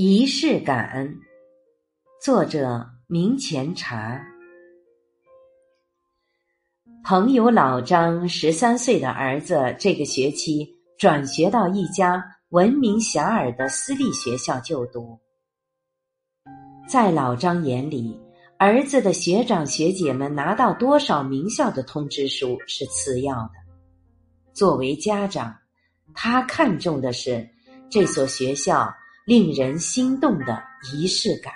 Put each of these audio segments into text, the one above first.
仪式感，作者明前茶。朋友老张十三岁的儿子，这个学期转学到一家闻名遐迩的私立学校就读。在老张眼里，儿子的学长学姐们拿到多少名校的通知书是次要的。作为家长，他看重的是这所学校。令人心动的仪式感，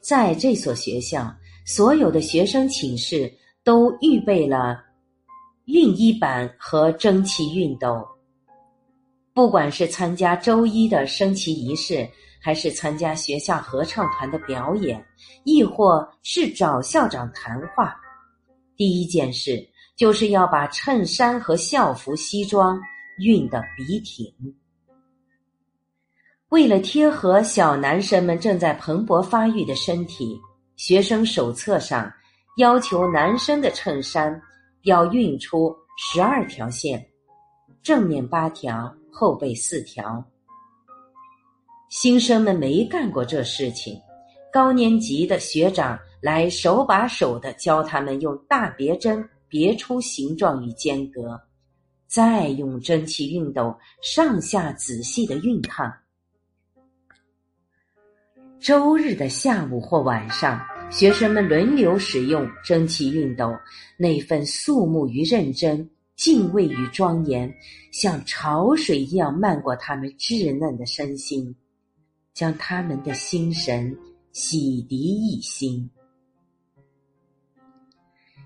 在这所学校，所有的学生寝室都预备了熨衣板和蒸汽熨斗。不管是参加周一的升旗仪式，还是参加学校合唱团的表演，亦或是找校长谈话，第一件事就是要把衬衫和校服、西装。熨得笔挺。为了贴合小男生们正在蓬勃发育的身体，学生手册上要求男生的衬衫要熨出十二条线，正面八条，后背四条。新生们没干过这事情，高年级的学长来手把手的教他们用大别针别出形状与间隔。再用蒸汽熨斗上下仔细的熨烫。周日的下午或晚上，学生们轮流使用蒸汽熨斗，那份肃穆与认真、敬畏与庄严，像潮水一样漫过他们稚嫩的身心，将他们的心神洗涤一新。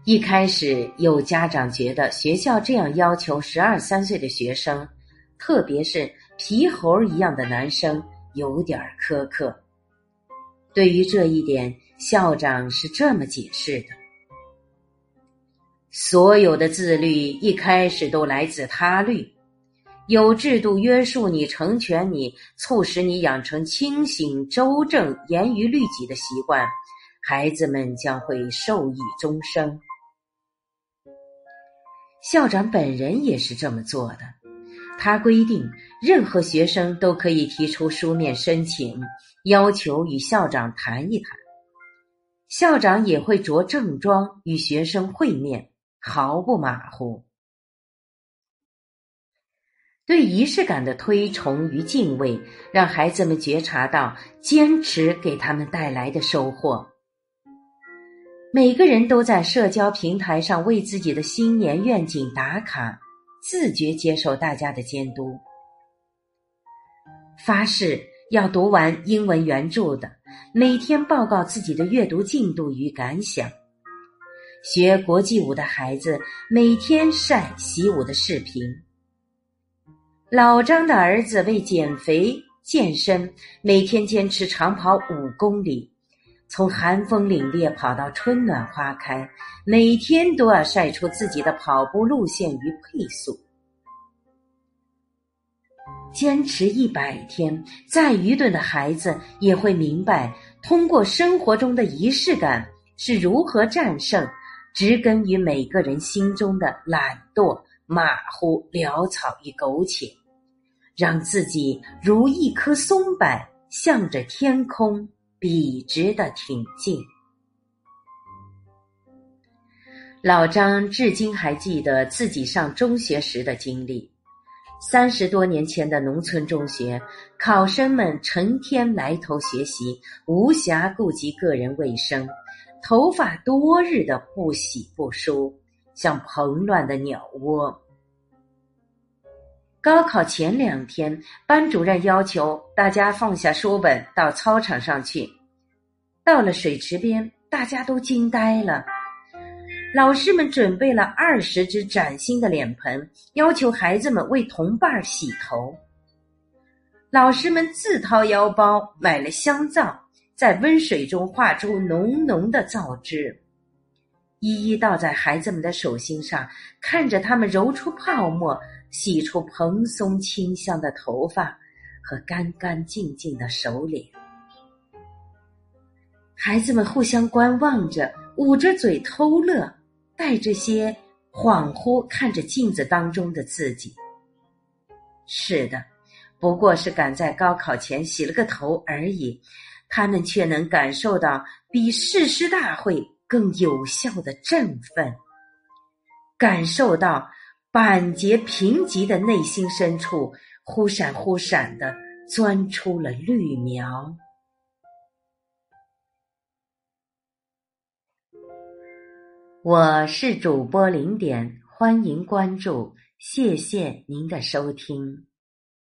一开始，有家长觉得学校这样要求十二三岁的学生，特别是皮猴一样的男生，有点苛刻。对于这一点，校长是这么解释的：所有的自律一开始都来自他律，有制度约束你、成全你、促使你养成清醒、周正、严于律己的习惯，孩子们将会受益终生。校长本人也是这么做的。他规定，任何学生都可以提出书面申请，要求与校长谈一谈。校长也会着正装与学生会面，毫不马虎。对仪式感的推崇与敬畏，让孩子们觉察到坚持给他们带来的收获。每个人都在社交平台上为自己的新年愿景打卡，自觉接受大家的监督。发誓要读完英文原著的，每天报告自己的阅读进度与感想。学国际舞的孩子每天晒习武的视频。老张的儿子为减肥健身，每天坚持长跑五公里。从寒风凛冽跑到春暖花开，每天都要晒出自己的跑步路线与配速。坚持一百天，再愚钝的孩子也会明白，通过生活中的仪式感是如何战胜植根于每个人心中的懒惰、马虎、潦草与苟且，让自己如一棵松柏，向着天空。笔直的挺进。老张至今还记得自己上中学时的经历。三十多年前的农村中学，考生们成天埋头学习，无暇顾及个人卫生，头发多日的不洗不梳，像蓬乱的鸟窝。高考前两天，班主任要求大家放下书本到操场上去。到了水池边，大家都惊呆了。老师们准备了二十只崭新的脸盆，要求孩子们为同伴洗头。老师们自掏腰包买了香皂，在温水中化出浓浓的皂汁，一一倒在孩子们的手心上，看着他们揉出泡沫。洗出蓬松清香的头发和干干净净的手脸，孩子们互相观望着，捂着嘴偷乐，带着些恍惚看着镜子当中的自己。是的，不过是赶在高考前洗了个头而已，他们却能感受到比誓师大会更有效的振奋，感受到板结贫瘠的内心深处忽闪忽闪的钻出了绿苗。我是主播零点，欢迎关注，谢谢您的收听。